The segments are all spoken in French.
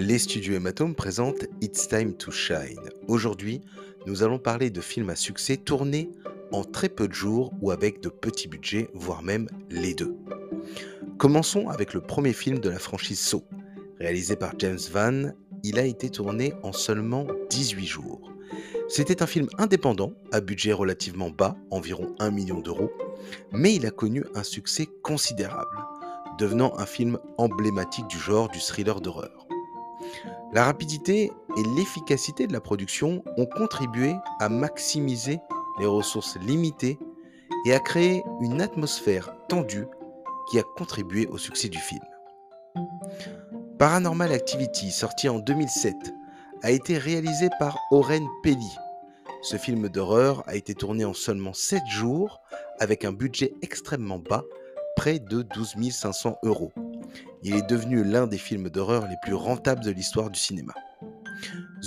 Les studios Hématome présentent It's Time to Shine. Aujourd'hui, nous allons parler de films à succès tournés en très peu de jours ou avec de petits budgets, voire même les deux. Commençons avec le premier film de la franchise Saw. Réalisé par James Van, il a été tourné en seulement 18 jours. C'était un film indépendant, à budget relativement bas, environ 1 million d'euros, mais il a connu un succès considérable, devenant un film emblématique du genre du thriller d'horreur. La rapidité et l'efficacité de la production ont contribué à maximiser les ressources limitées et à créer une atmosphère tendue qui a contribué au succès du film. Paranormal Activity, sorti en 2007, a été réalisé par Oren Peli. Ce film d'horreur a été tourné en seulement 7 jours avec un budget extrêmement bas, près de 12 500 euros. Il est devenu l'un des films d'horreur les plus rentables de l'histoire du cinéma.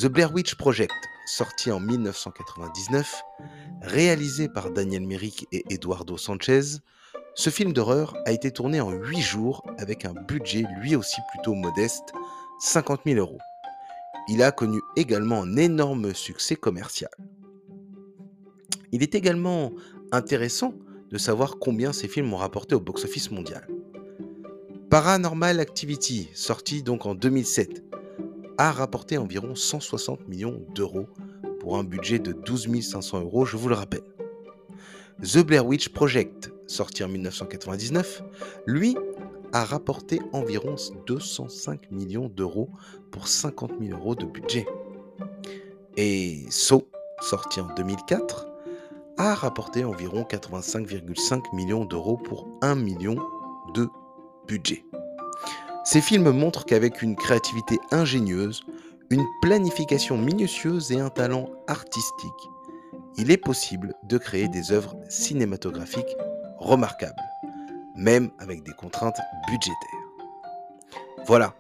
The Blair Witch Project, sorti en 1999, réalisé par Daniel Merrick et Eduardo Sanchez, ce film d'horreur a été tourné en 8 jours avec un budget lui aussi plutôt modeste, 50 000 euros. Il a connu également un énorme succès commercial. Il est également intéressant de savoir combien ces films ont rapporté au box-office mondial. Paranormal Activity, sorti donc en 2007, a rapporté environ 160 millions d'euros pour un budget de 12 500 euros, je vous le rappelle. The Blair Witch Project, sorti en 1999, lui a rapporté environ 205 millions d'euros pour 50 000 euros de budget. Et So, sorti en 2004, a rapporté environ 85,5 millions d'euros pour 1 million de budget. Ces films montrent qu'avec une créativité ingénieuse, une planification minutieuse et un talent artistique, il est possible de créer des œuvres cinématographiques remarquables, même avec des contraintes budgétaires. Voilà,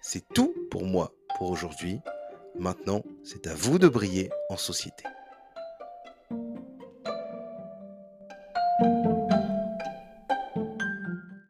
c'est tout pour moi pour aujourd'hui. Maintenant, c'est à vous de briller en société.